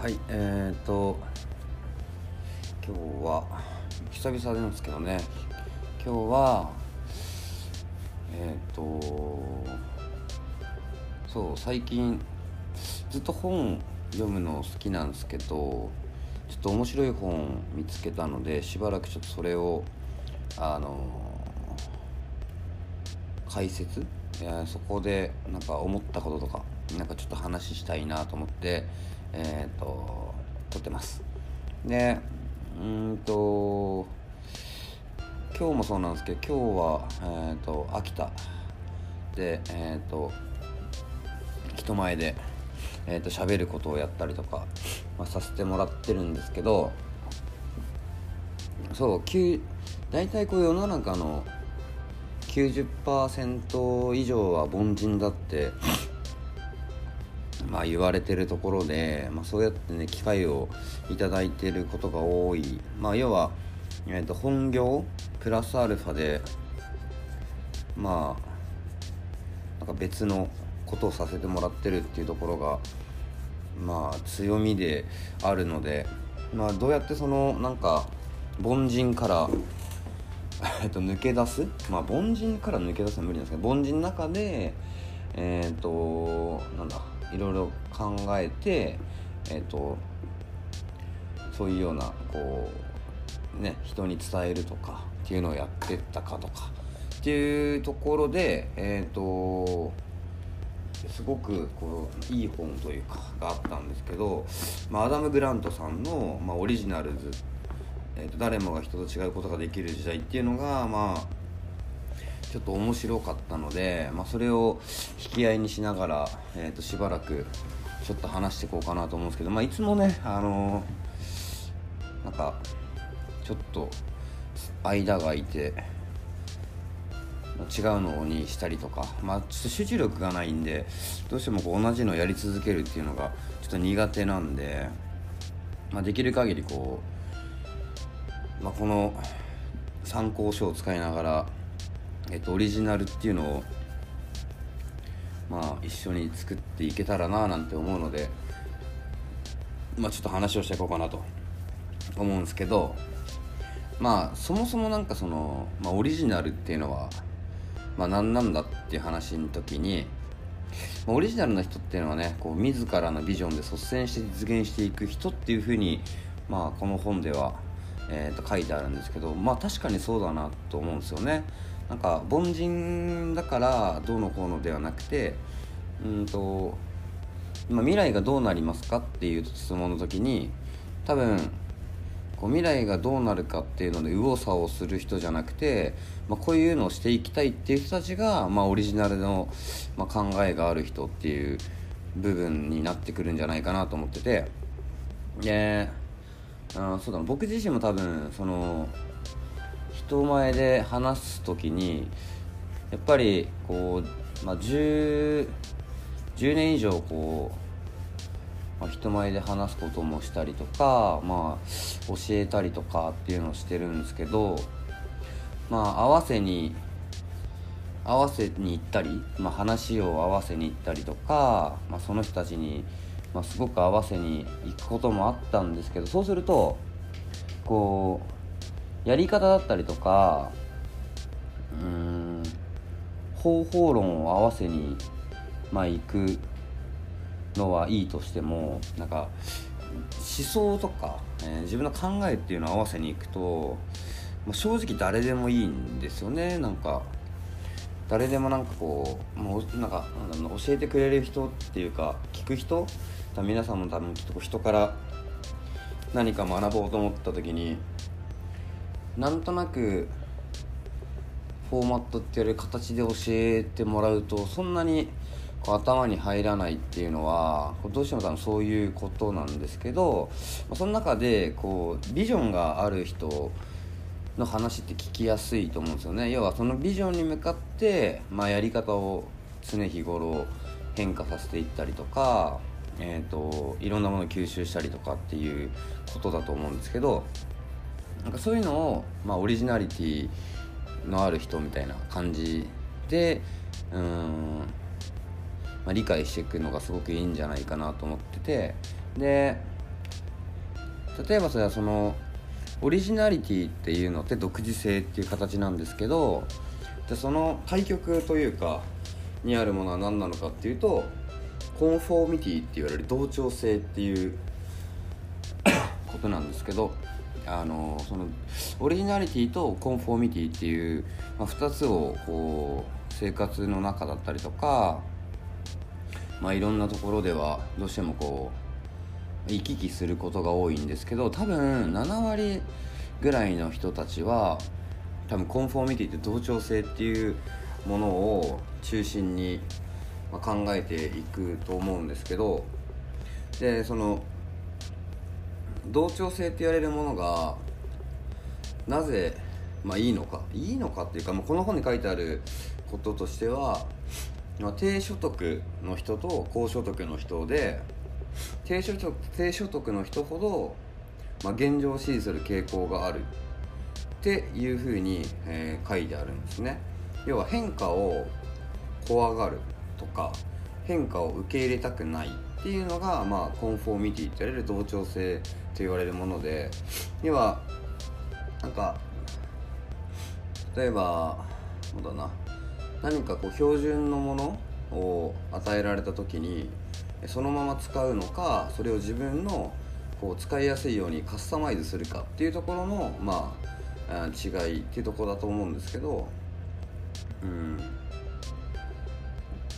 はいえーと今日は久々なんですけどね。今日はえーとそう最近ずっと本読むの好きなんですけどちょっと面白い本見つけたのでしばらくちょっとそれをあの解説？いやそこでなんか思ったこととかなんかちょっと話したいなと思ってえっ、と撮ってます。でうんと今日もそうなんですけど今日は、えー、と秋田。でえっ、と人前でえー、と喋ることをやったりとか、まあ、させてもらってるんですけどそう大体こう世の中の90%以上は凡人だってまあ言われてるところで、まあ、そうやってね機会をいただいてることが多い、まあ、要は、えー、と本業プラスアルファでまあなんか別のことをさせてもらってるっていうところがまあ強みであるので、まあ、どうやってそのなんか凡人から えっと抜け出す？まあ凡人から抜け出すのは無理なんですけど凡人の中でえっ、ー、となんだ？いろいろ考えてえっ、ー、とそういうようなこうね人に伝えるとかっていうのをやってったかとかっていうところでえっ、ー、とすごくこういい本というかがあったんですけど、まあ、アダム・グラントさんの、まあ、オリジナルズ、えーと「誰もが人と違うことができる時代」っていうのがまあちょっと面白かったので、まあ、それを引き合いにしながら、えー、としばらくちょっと話していこうかなと思うんですけど、まあ、いつもねあのー、なんかちょっと間が空いて違うのにしたりとか、まあ、ちょっと集中力がないんでどうしてもこう同じのをやり続けるっていうのがちょっと苦手なんで、まあ、できる限りこう、まあ、この参考書を使いながら、えっと、オリジナルっていうのを、まあ、一緒に作っていけたらななんて思うので、まあ、ちょっと話をしていこうかなと思うんですけどまあそもそも何かその、まあ、オリジナルっていうのはまあ、何なんだっていう話の時に、まあ、オリジナルな人っていうのはねこう自らのビジョンで率先して実現していく人っていうふうに、まあ、この本では、えー、と書いてあるんですけどまあ確かにそうだなと思うんですよね。なんか凡人だからどうのこうのではなくてうんと、ま、未来がどうなりますかっていう質問の時に多分こう未来がどうなるかっていうので右往左往する人じゃなくて、まあ、こういうのをしていきたいっていう人たちが、まあ、オリジナルの、まあ、考えがある人っていう部分になってくるんじゃないかなと思ってて。であそうだ僕自身も多分その人前で話す時にやっぱりこう、まあ10、10年以上こうまあ、人前で話すこともしたりとか、まあ、教えたりとかっていうのをしてるんですけど、まあ、合わせに合わせに行ったり、まあ、話を合わせに行ったりとか、まあ、その人たちに、まあ、すごく合わせに行くこともあったんですけどそうするとこうやり方だったりとかうん方法論を合わせに、まあ、行くのはいいとしてもなんか思想とか、えー、自分の考えっていうのを合わせにいくと正直誰でもいいんですよね。なんか誰でもなんかこうもうなんか教えてくれる人っていうか聞く人皆さんも多分きっと人から何か学ぼうと思った時になんとなくフォーマットっていう形で教えてもらうとそんなにこう頭に入らないっていうのはどうしても多分そういうことなんですけどその中でこうビジョンがある人の話って聞きやすいと思うんですよね。要はそのビジョンに向かって、まあ、やり方を常日頃変化させていったりとか、えーと、いろんなものを吸収したりとかっていうことだと思うんですけどなんかそういうのを、まあ、オリジナリティのある人みたいな感じでうんまあ、理解していくのがすごくいいんじゃないかなと思っててで例えばそれはそのオリジナリティっていうのって独自性っていう形なんですけどでその対極というかにあるものは何なのかっていうとコンフォーミティって言われる同調性っていう ことなんですけどあのそのオリジナリティとコンフォーミティっていう、まあ、2つをこう生活の中だったりとか、まあ、いろんなところではどうしてもこう行き来することが多いんですけど多分7割ぐらいの人たちは多分コンフォーミティって同調性っていうものを中心に考えていくと思うんですけどでその同調性って言われるものがなぜ、まあ、いいのか。いいのかっていうか、まあ、この本に書いてあることとしては、まあ、低所得の人と高所得の人で低所得低所得の人ほど、まあ、現状を支持する傾向があるっていうふうに、えー、書いてあるんですね。要は変化を怖がるとか変化を受け入れたくないっていうのが、まあ、コンフォーミティと言われる同調性と言われるもので要はなんか例えばそうだな。何かこう標準のものを与えられた時にそのまま使うのかそれを自分のこう使いやすいようにカスタマイズするかっていうところのまあ違いっていうところだと思うんですけどうん。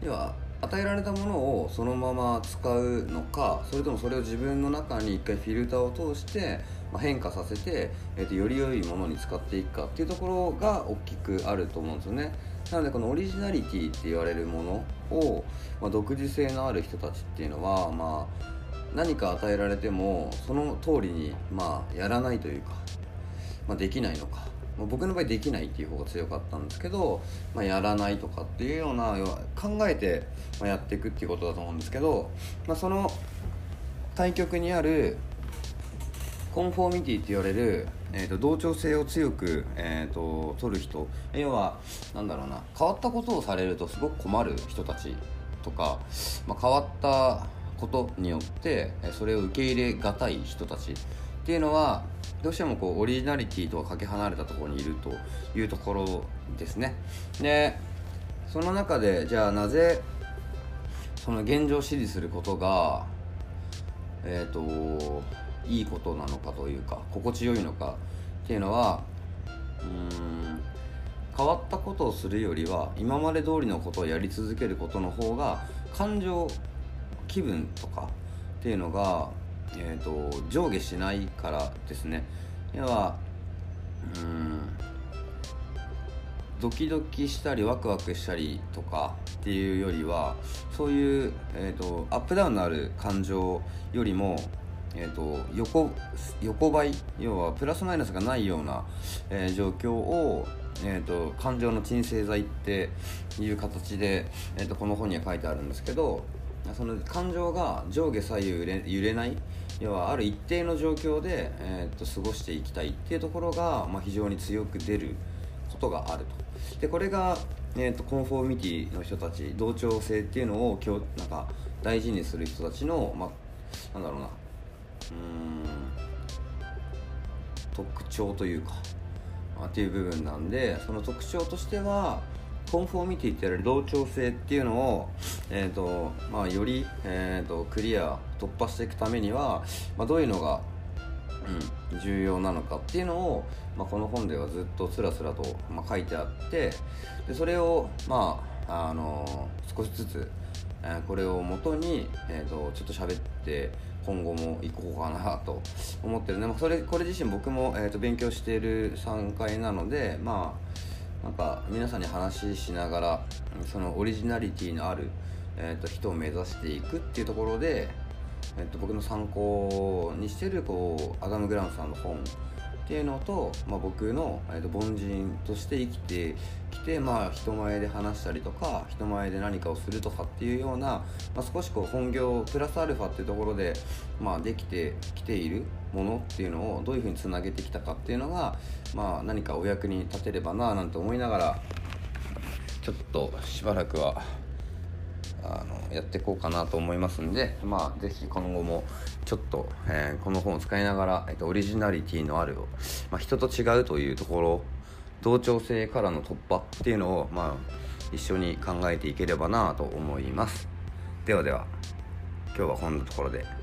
では与えられたものをそのまま使うのかそれともそれを自分の中に一回フィルターを通して、ま、変化させて、えー、とより良いものに使っていくかっていうところが大きくあると思うんですよね。なのでこのオリジナリティって言われるものを、まあ、独自性のある人たちっていうのは、まあ、何か与えられてもその通りに、まあ、やらないというか、まあ、できないのか。ま、僕の場合できないっていう方が強かったんですけど、まあ、やらないとかっていうような考えてやっていくっていうことだと思うんですけど、まあ、その対極にあるコンフォーミティって言われる、えーと、同調性を強く、えーと、取る人要はなんだろうな変わったことをされるとすごく困る人たちとか、まあ、変わったことによってそれを受け入れがたい人たちっていうのはどうしてもこうオリジナリティとはかけ離れたところにいるというところですね。でその中でじゃあなぜその現状を支持することがえっ、ー、といいことなのかというか心地よいのかっていうのはうん変わったことをするよりは今まで通りのことをやり続けることの方が感情気分とかっていうのがえーと、上下しないからですね。要はうんドキドキしたりワクワクしたりとかっていうよりはそういう、えーと、アップダウンのある感情よりも、えーと、横横ばい要はプラスマイナスがないような、えー、状況を、えー、と感情の鎮静剤っていう形で、えー、とこの本には書いてあるんですけどその感情が上下左右揺れ揺れない？要はある一定の状況で、えー、っと過ごしていきたいっていうところが、まあ、非常に強く出ることがあると。でこれが、えー、っとコンフォーミティの人たち同調性っていうのを今日なんか大事にする人たちの、まあ、なんだろうな。うん特徴というか、まあ、っていう部分なんでその特徴としてはコンフォーミティって言われる同調性っていうのを、えーとまあ、より、えーと、クリア突破していくためには、まあ、どういうのが、うん、重要なのかっていうのを、まあ、この本ではずっとつらつらと、まあ、書いてあってでそれを、まああのー、少しずつ、えー、これをもとに、えーと、ちょっと喋って今後も行こうかなと 思ってるね、まあ、それこれ自身僕も、えーと、勉強している3回なのでまあなんか皆さんに話ししながらそのオリジナリティのある、えーと、人を目指していくっていうところで、えーと、僕の参考にしてるこうアダム・グランさんの本っていうのと、まあ、僕の、えーと、凡人として生きてきて、まあ、人前で話したりとか人前で何かをするとかっていうような、まあ、少しこう本業プラスアルファっていうところで、まあ、できてきているものっていうのをどういうふうにつなげてきたかっていうのが、まあ、何かお役に立てればななんて思いながらちょっとしばらくはあのやっていこうかなと思いますんでまあ是非今後もちょっと、えー、この本を使いながら、えーと、オリジナリティのある、まあ、人と違うというところ同調性からの突破っていうのを、まあ、一緒に考えていければなと思います。ではでは今日はこんなところで。